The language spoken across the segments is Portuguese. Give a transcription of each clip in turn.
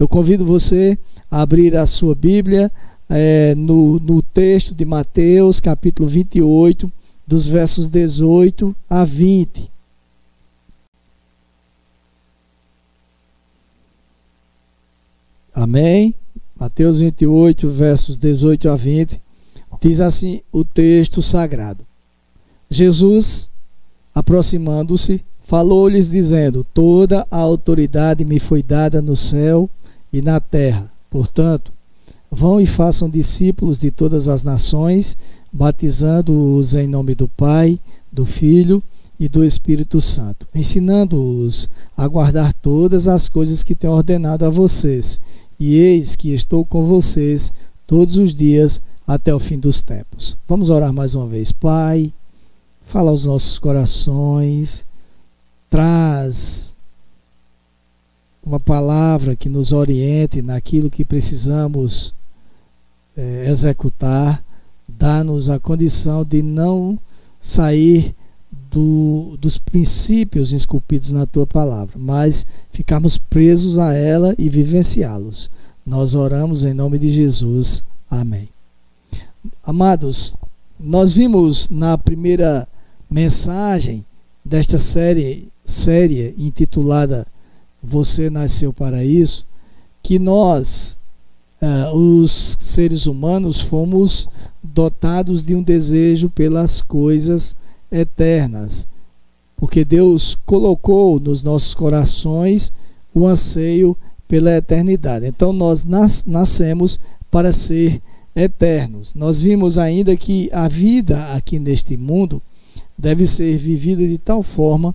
Eu convido você a abrir a sua Bíblia é, no, no texto de Mateus, capítulo 28, dos versos 18 a 20. Amém? Mateus 28, versos 18 a 20. Diz assim o texto sagrado: Jesus, aproximando-se, falou-lhes, dizendo: Toda a autoridade me foi dada no céu e na terra. Portanto, vão e façam discípulos de todas as nações, batizando-os em nome do Pai, do Filho e do Espírito Santo, ensinando-os a guardar todas as coisas que tenho ordenado a vocês. E eis que estou com vocês todos os dias até o fim dos tempos. Vamos orar mais uma vez. Pai, fala aos nossos corações, traz uma palavra que nos oriente naquilo que precisamos é, executar, dá-nos a condição de não sair do, dos princípios esculpidos na tua palavra, mas ficarmos presos a ela e vivenciá-los. Nós oramos em nome de Jesus. Amém. Amados, nós vimos na primeira mensagem desta série, série intitulada Você Nasceu para Isso, que nós, uh, os seres humanos, fomos dotados de um desejo pelas coisas eternas, porque Deus colocou nos nossos corações o anseio pela eternidade. Então nós nas, nascemos para ser eternos. Nós vimos ainda que a vida aqui neste mundo deve ser vivida de tal forma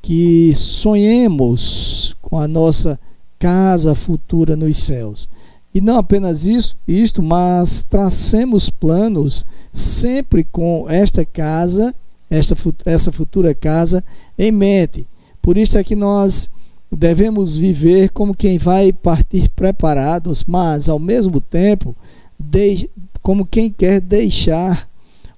que sonhemos com a nossa casa futura nos céus. E não apenas isso, isto, mas tracemos planos sempre com esta casa, esta, essa futura casa em mente. Por isso é que nós devemos viver como quem vai partir preparados, mas ao mesmo tempo de, como quem quer deixar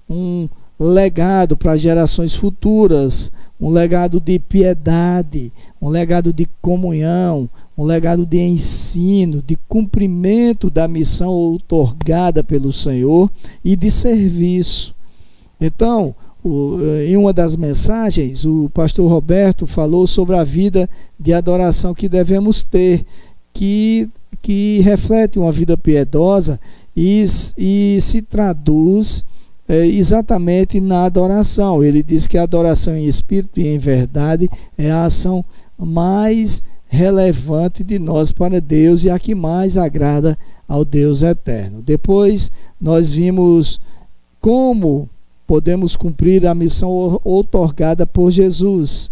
um legado para gerações futuras, um legado de piedade, um legado de comunhão, um legado de ensino, de cumprimento da missão outorgada pelo Senhor e de serviço. Então, o, em uma das mensagens, o pastor Roberto falou sobre a vida de adoração que devemos ter, que, que reflete uma vida piedosa e, e se traduz é, exatamente na adoração. Ele diz que a adoração em espírito e em verdade é a ação mais relevante de nós para Deus e a que mais agrada ao Deus eterno. Depois nós vimos como podemos cumprir a missão outorgada por Jesus,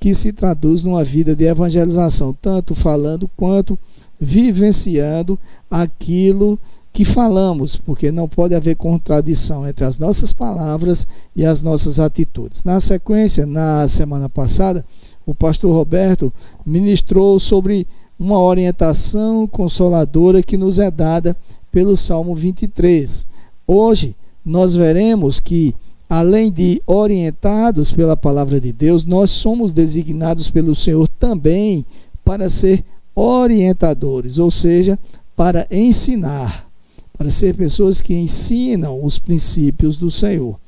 que se traduz numa vida de evangelização, tanto falando quanto vivenciando aquilo que falamos, porque não pode haver contradição entre as nossas palavras e as nossas atitudes. Na sequência, na semana passada, o pastor Roberto ministrou sobre uma orientação consoladora que nos é dada pelo Salmo 23. Hoje, nós veremos que, além de orientados pela palavra de Deus, nós somos designados pelo Senhor também para ser orientadores, ou seja, para ensinar para ser pessoas que ensinam os princípios do Senhor.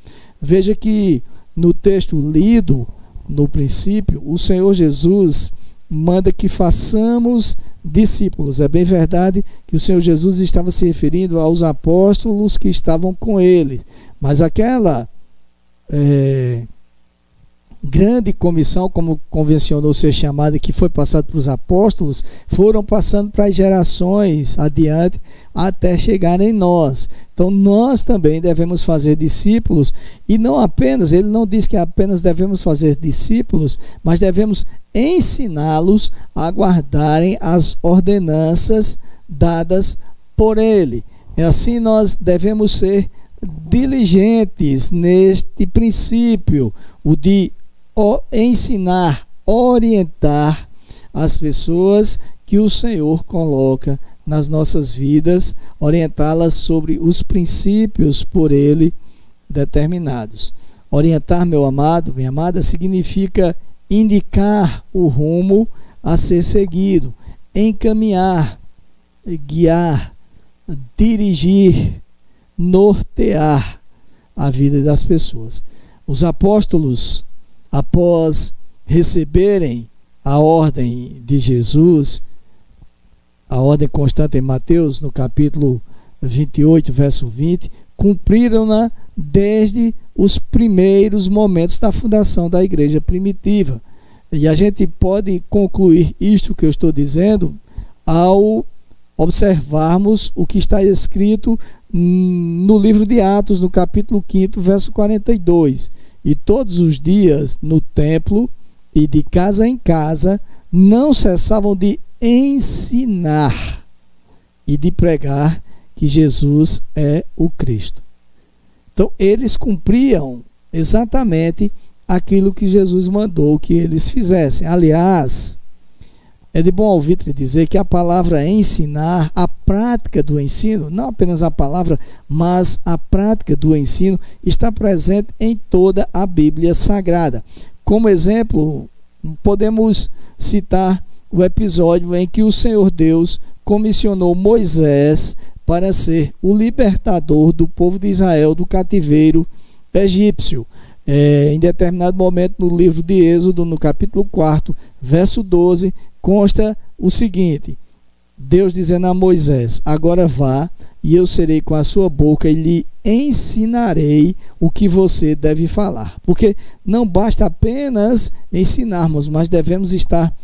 Veja que no texto lido, no princípio, o Senhor Jesus manda que façamos discípulos. É bem verdade que o Senhor Jesus estava se referindo aos apóstolos que estavam com ele, mas aquela é, grande comissão, como convencionou ser chamada, que foi passada para os apóstolos, foram passando para as gerações adiante até chegar em nós. Então nós também devemos fazer discípulos e não apenas, ele não diz que apenas devemos fazer discípulos, mas devemos ensiná-los a guardarem as ordenanças dadas por ele. E assim nós devemos ser diligentes neste princípio, o de ensinar, orientar as pessoas que o Senhor coloca nas nossas vidas, orientá-las sobre os princípios por Ele determinados. Orientar, meu amado, minha amada, significa indicar o rumo a ser seguido, encaminhar, guiar, dirigir, nortear a vida das pessoas. Os apóstolos, após receberem a ordem de Jesus, a ordem constante em Mateus, no capítulo 28, verso 20, cumpriram-na desde os primeiros momentos da fundação da igreja primitiva. E a gente pode concluir isto que eu estou dizendo ao observarmos o que está escrito no livro de Atos, no capítulo 5, verso 42. E todos os dias no templo e de casa em casa não cessavam de ensinar e de pregar que Jesus é o Cristo. Então, eles cumpriam exatamente aquilo que Jesus mandou que eles fizessem. Aliás, é de bom ouvir dizer que a palavra ensinar, a prática do ensino, não apenas a palavra, mas a prática do ensino está presente em toda a Bíblia Sagrada. Como exemplo, podemos citar o episódio em que o Senhor Deus comissionou Moisés para ser o libertador do povo de Israel do cativeiro egípcio. É, em determinado momento no livro de Êxodo, no capítulo 4, verso 12, consta o seguinte: Deus dizendo a Moisés: Agora vá, e eu serei com a sua boca e lhe ensinarei o que você deve falar. Porque não basta apenas ensinarmos, mas devemos estar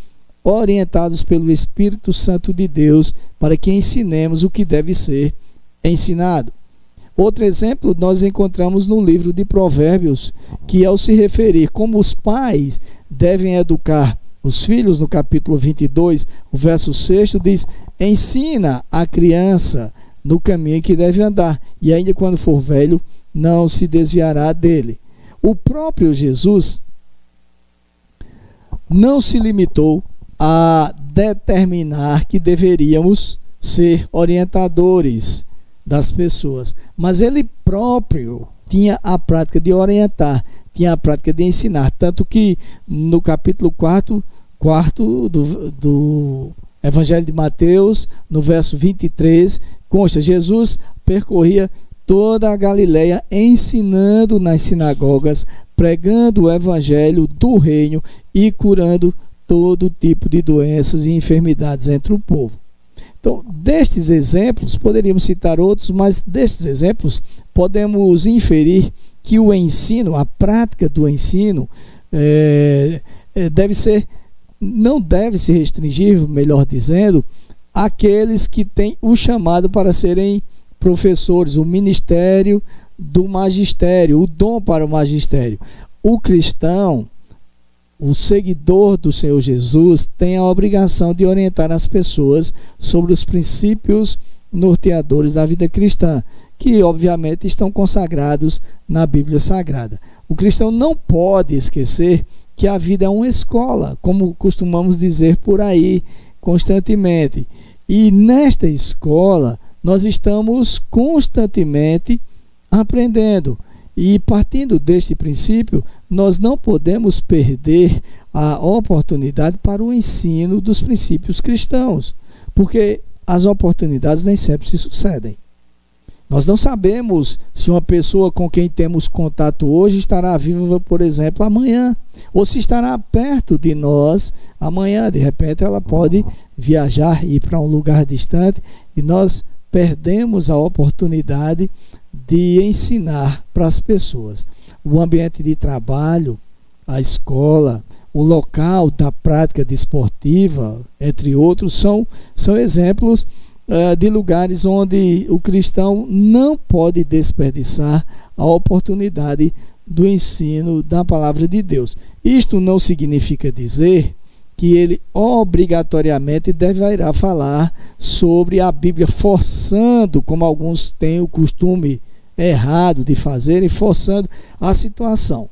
orientados pelo Espírito Santo de Deus para que ensinemos o que deve ser ensinado. Outro exemplo nós encontramos no livro de Provérbios, que ao se referir como os pais devem educar os filhos, no capítulo 22, o verso 6 diz: Ensina a criança no caminho que deve andar, e ainda quando for velho, não se desviará dele. O próprio Jesus não se limitou a determinar que deveríamos ser orientadores das pessoas. Mas ele próprio tinha a prática de orientar, tinha a prática de ensinar. Tanto que no capítulo 4, quarto do, do Evangelho de Mateus, no verso 23, consta: Jesus percorria toda a Galileia ensinando nas sinagogas, pregando o evangelho do reino e curando todo tipo de doenças e enfermidades entre o povo. Então, destes exemplos, poderíamos citar outros, mas destes exemplos podemos inferir que o ensino, a prática do ensino, é, é, deve ser, não deve se restringir, melhor dizendo, àqueles que têm o chamado para serem professores, o ministério do magistério, o dom para o magistério. O cristão o seguidor do Senhor Jesus tem a obrigação de orientar as pessoas sobre os princípios norteadores da vida cristã, que obviamente estão consagrados na Bíblia Sagrada. O cristão não pode esquecer que a vida é uma escola, como costumamos dizer por aí constantemente. E nesta escola, nós estamos constantemente aprendendo. E partindo deste princípio, nós não podemos perder a oportunidade para o ensino dos princípios cristãos, porque as oportunidades nem sempre se sucedem. Nós não sabemos se uma pessoa com quem temos contato hoje estará viva, por exemplo, amanhã, ou se estará perto de nós amanhã. De repente, ela pode viajar e ir para um lugar distante e nós perdemos a oportunidade de ensinar para as pessoas. O ambiente de trabalho, a escola, o local da prática desportiva, entre outros, são, são exemplos uh, de lugares onde o cristão não pode desperdiçar a oportunidade do ensino da palavra de Deus. Isto não significa dizer que ele obrigatoriamente deverá falar sobre a Bíblia, forçando, como alguns têm o costume errado de fazer, e forçando a situação.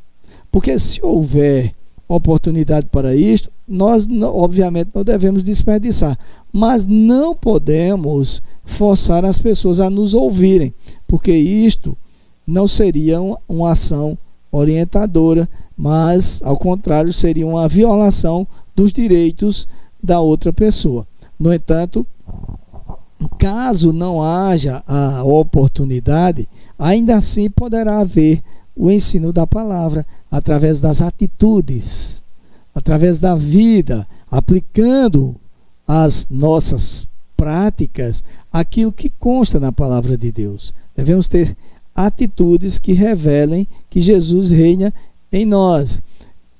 Porque se houver oportunidade para isto, nós obviamente não devemos desperdiçar, mas não podemos forçar as pessoas a nos ouvirem, porque isto não seria uma ação orientadora, mas ao contrário seria uma violação dos direitos da outra pessoa. No entanto, caso não haja a oportunidade, ainda assim poderá haver o ensino da palavra através das atitudes, através da vida, aplicando as nossas práticas aquilo que consta na palavra de Deus. Devemos ter atitudes que revelem que Jesus reina em nós,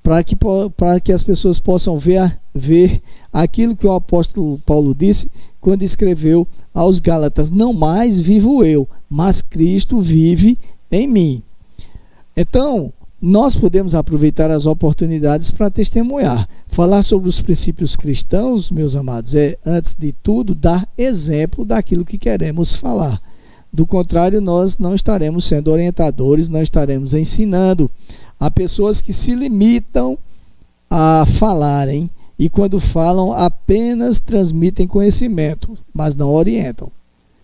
para que, para que as pessoas possam ver, ver aquilo que o apóstolo Paulo disse quando escreveu aos Gálatas: Não mais vivo eu, mas Cristo vive em mim. Então, nós podemos aproveitar as oportunidades para testemunhar. Falar sobre os princípios cristãos, meus amados, é, antes de tudo, dar exemplo daquilo que queremos falar. Do contrário, nós não estaremos sendo orientadores, não estaremos ensinando a pessoas que se limitam a falarem e, quando falam, apenas transmitem conhecimento, mas não orientam.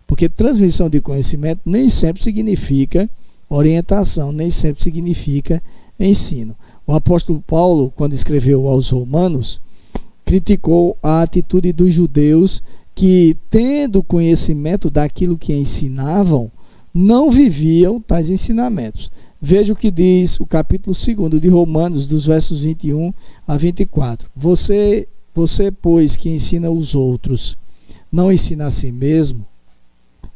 Porque transmissão de conhecimento nem sempre significa orientação, nem sempre significa ensino. O apóstolo Paulo, quando escreveu aos Romanos, criticou a atitude dos judeus que, tendo conhecimento daquilo que ensinavam, não viviam tais ensinamentos. Veja o que diz o capítulo 2 de Romanos, dos versos 21 a 24. Você, você, pois, que ensina os outros, não ensina a si mesmo?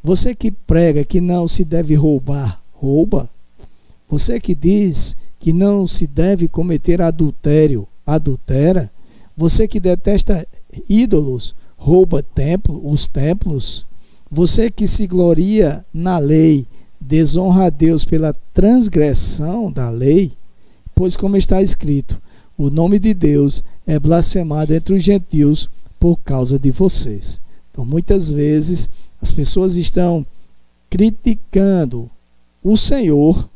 Você que prega que não se deve roubar, rouba? Você que diz que não se deve cometer adultério, adultera? Você que detesta ídolos, rouba templo, os templos? Você que se gloria na lei, desonra a Deus pela transgressão da lei, pois, como está escrito, o nome de Deus é blasfemado entre os gentios por causa de vocês. Então, muitas vezes, as pessoas estão criticando o Senhor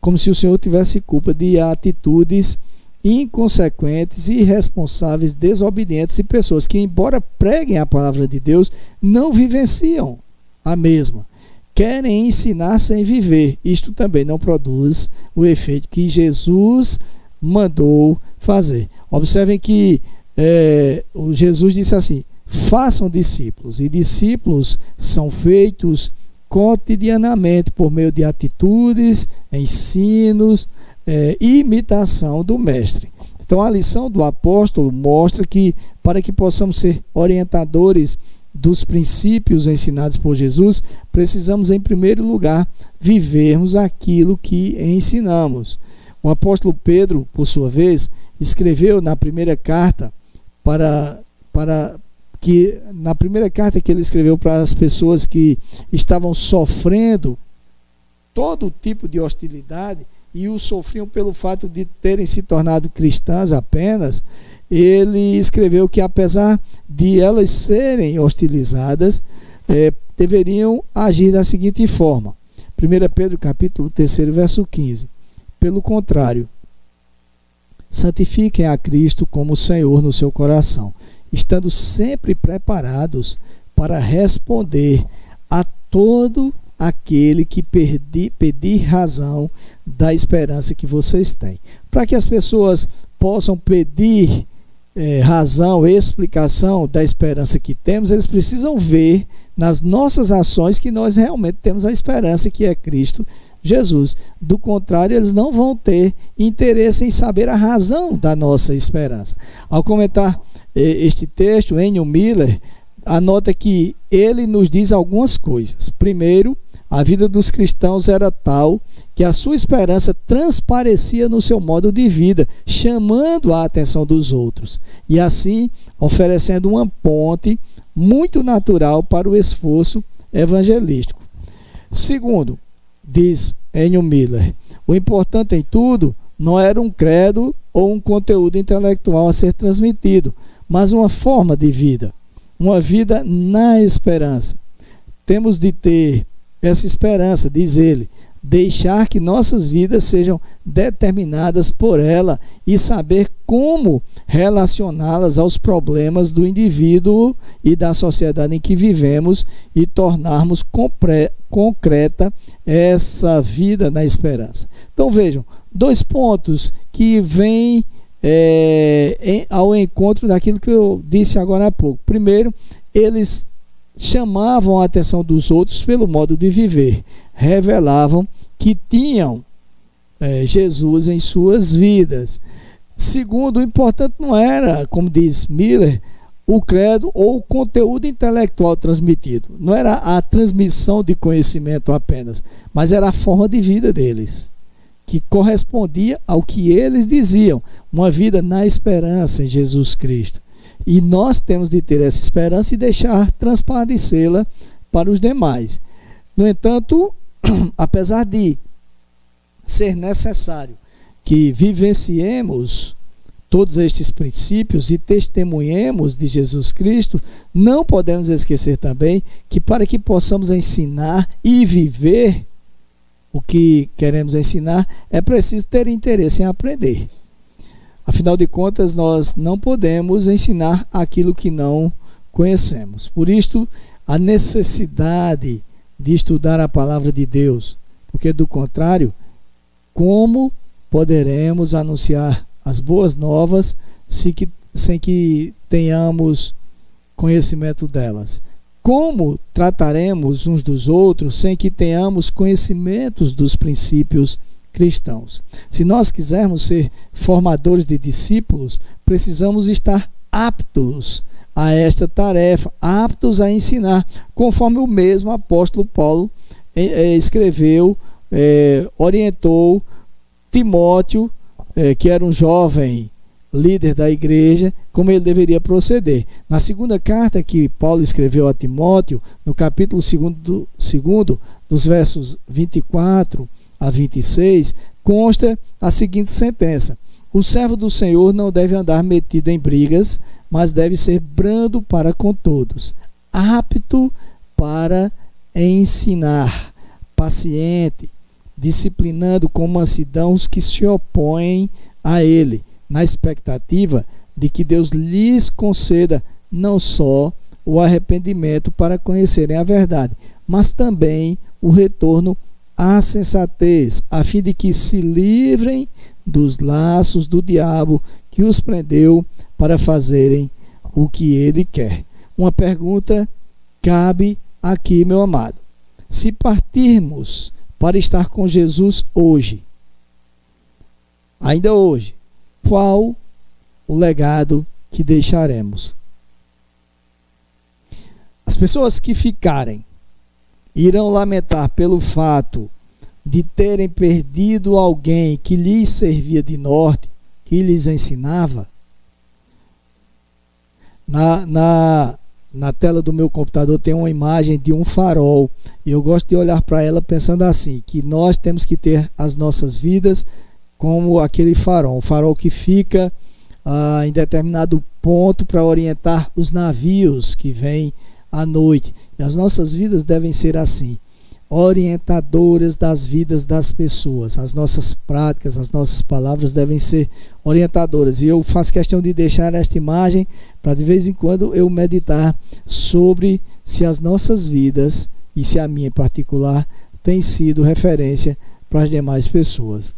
como se o Senhor tivesse culpa de atitudes inconsequentes, irresponsáveis, desobedientes e pessoas que, embora preguem a palavra de Deus, não vivenciam a mesma querem ensinar sem viver. Isto também não produz o efeito que Jesus mandou fazer. Observem que é, Jesus disse assim: façam discípulos, e discípulos são feitos cotidianamente por meio de atitudes, ensinos, é, imitação do Mestre. Então a lição do apóstolo mostra que para que possamos ser orientadores dos princípios ensinados por Jesus, precisamos, em primeiro lugar, vivermos aquilo que ensinamos. O apóstolo Pedro, por sua vez, escreveu na primeira carta para, para que na primeira carta que ele escreveu para as pessoas que estavam sofrendo todo tipo de hostilidade e o sofriam pelo fato de terem se tornado cristãs apenas, ele escreveu que apesar de elas serem hostilizadas, é, deveriam agir da seguinte forma. 1 Pedro capítulo 3, verso 15. Pelo contrário, santifiquem a Cristo como Senhor no seu coração, estando sempre preparados para responder a todo aquele que pedir razão da esperança que vocês têm. Para que as pessoas possam pedir é, razão, explicação da esperança que temos, eles precisam ver nas nossas ações que nós realmente temos a esperança que é Cristo Jesus. Do contrário, eles não vão ter interesse em saber a razão da nossa esperança. Ao comentar este texto, Enio Miller anota que ele nos diz algumas coisas. Primeiro, a vida dos cristãos era tal que a sua esperança transparecia no seu modo de vida, chamando a atenção dos outros e assim oferecendo uma ponte muito natural para o esforço evangelístico. Segundo, diz Enio Miller, o importante em tudo não era um credo ou um conteúdo intelectual a ser transmitido, mas uma forma de vida, uma vida na esperança. Temos de ter essa esperança, diz ele, deixar que nossas vidas sejam determinadas por ela e saber como relacioná-las aos problemas do indivíduo e da sociedade em que vivemos e tornarmos concreta essa vida na esperança. Então vejam, dois pontos que vêm é, em, ao encontro daquilo que eu disse agora há pouco. Primeiro, eles chamavam a atenção dos outros pelo modo de viver, revelavam que tinham é, Jesus em suas vidas. Segundo, o importante não era, como diz Miller, o credo ou o conteúdo intelectual transmitido. Não era a transmissão de conhecimento apenas, mas era a forma de vida deles, que correspondia ao que eles diziam, uma vida na esperança em Jesus Cristo. E nós temos de ter essa esperança e deixar transparecê-la para os demais. No entanto, apesar de ser necessário que vivenciemos todos estes princípios e testemunhemos de Jesus Cristo, não podemos esquecer também que para que possamos ensinar e viver o que queremos ensinar, é preciso ter interesse em aprender. Afinal de contas, nós não podemos ensinar aquilo que não conhecemos. Por isto, a necessidade de estudar a palavra de Deus, porque do contrário, como poderemos anunciar as boas novas sem que, sem que tenhamos conhecimento delas? Como trataremos uns dos outros sem que tenhamos conhecimentos dos princípios cristãos? Se nós quisermos ser formadores de discípulos, precisamos estar aptos a esta tarefa, aptos a ensinar, conforme o mesmo apóstolo Paulo eh, eh, escreveu, eh, orientou Timóteo, que era um jovem líder da igreja, como ele deveria proceder. Na segunda carta que Paulo escreveu a Timóteo, no capítulo 2, segundo, dos versos 24 a 26, consta a seguinte sentença: O servo do Senhor não deve andar metido em brigas, mas deve ser brando para com todos, apto para ensinar, paciente, disciplinando com mansidão os que se opõem a ele, na expectativa de que Deus lhes conceda não só o arrependimento para conhecerem a verdade, mas também o retorno à sensatez, a fim de que se livrem dos laços do diabo que os prendeu para fazerem o que ele quer. Uma pergunta cabe aqui, meu amado. Se partirmos para estar com Jesus hoje, ainda hoje, qual o legado que deixaremos? As pessoas que ficarem irão lamentar pelo fato de terem perdido alguém que lhes servia de norte, que lhes ensinava, na, na, na tela do meu computador tem uma imagem de um farol. E eu gosto de olhar para ela pensando assim: que nós temos que ter as nossas vidas como aquele farol, um farol que fica ah, em determinado ponto para orientar os navios que vêm à noite. E as nossas vidas devem ser assim orientadoras das vidas das pessoas. As nossas práticas, as nossas palavras devem ser orientadoras. E eu faço questão de deixar esta imagem para de vez em quando eu meditar sobre se as nossas vidas, e se a minha em particular, tem sido referência para as demais pessoas.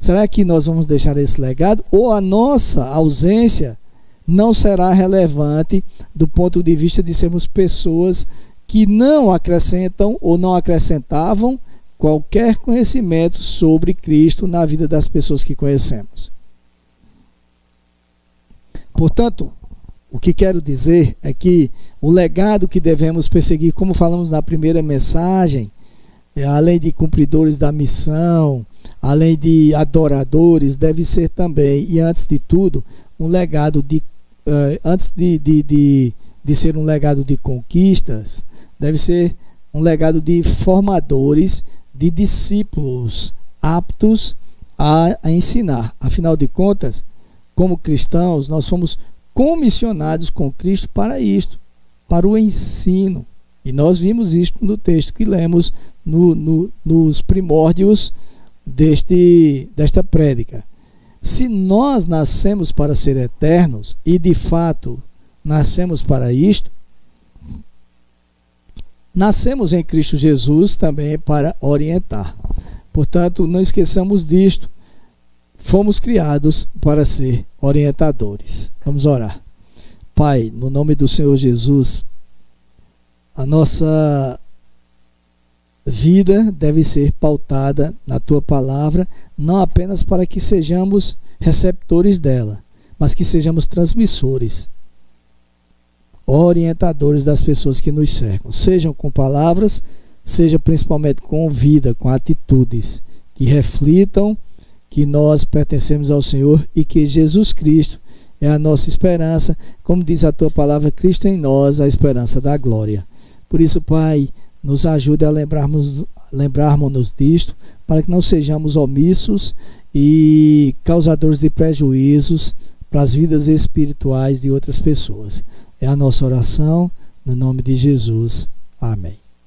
Será que nós vamos deixar esse legado ou a nossa ausência não será relevante do ponto de vista de sermos pessoas que não acrescentam ou não acrescentavam qualquer conhecimento sobre Cristo na vida das pessoas que conhecemos. Portanto, o que quero dizer é que o legado que devemos perseguir, como falamos na primeira mensagem, é, além de cumpridores da missão, além de adoradores, deve ser também, e antes de tudo, um legado de. Uh, antes de, de, de, de ser um legado de conquistas, deve ser um legado de formadores, de discípulos aptos a, a ensinar. Afinal de contas, como cristãos, nós somos comissionados com Cristo para isto, para o ensino. E nós vimos isto no texto que lemos no, no, nos primórdios deste, desta prédica. Se nós nascemos para ser eternos, e de fato nascemos para isto, Nascemos em Cristo Jesus também para orientar. Portanto, não esqueçamos disto. Fomos criados para ser orientadores. Vamos orar. Pai, no nome do Senhor Jesus, A nossa vida deve ser pautada na tua palavra, não apenas para que sejamos receptores dela, mas que sejamos transmissores, orientadores das pessoas que nos cercam, sejam com palavras, seja principalmente com vida, com atitudes que reflitam que nós pertencemos ao Senhor e que Jesus Cristo é a nossa esperança, como diz a tua palavra, Cristo em nós, a esperança da glória. Por isso, Pai, nos ajude a lembrarmos, lembrarmos-nos disto, para que não sejamos omissos e causadores de prejuízos para as vidas espirituais de outras pessoas. É a nossa oração, no nome de Jesus. Amém.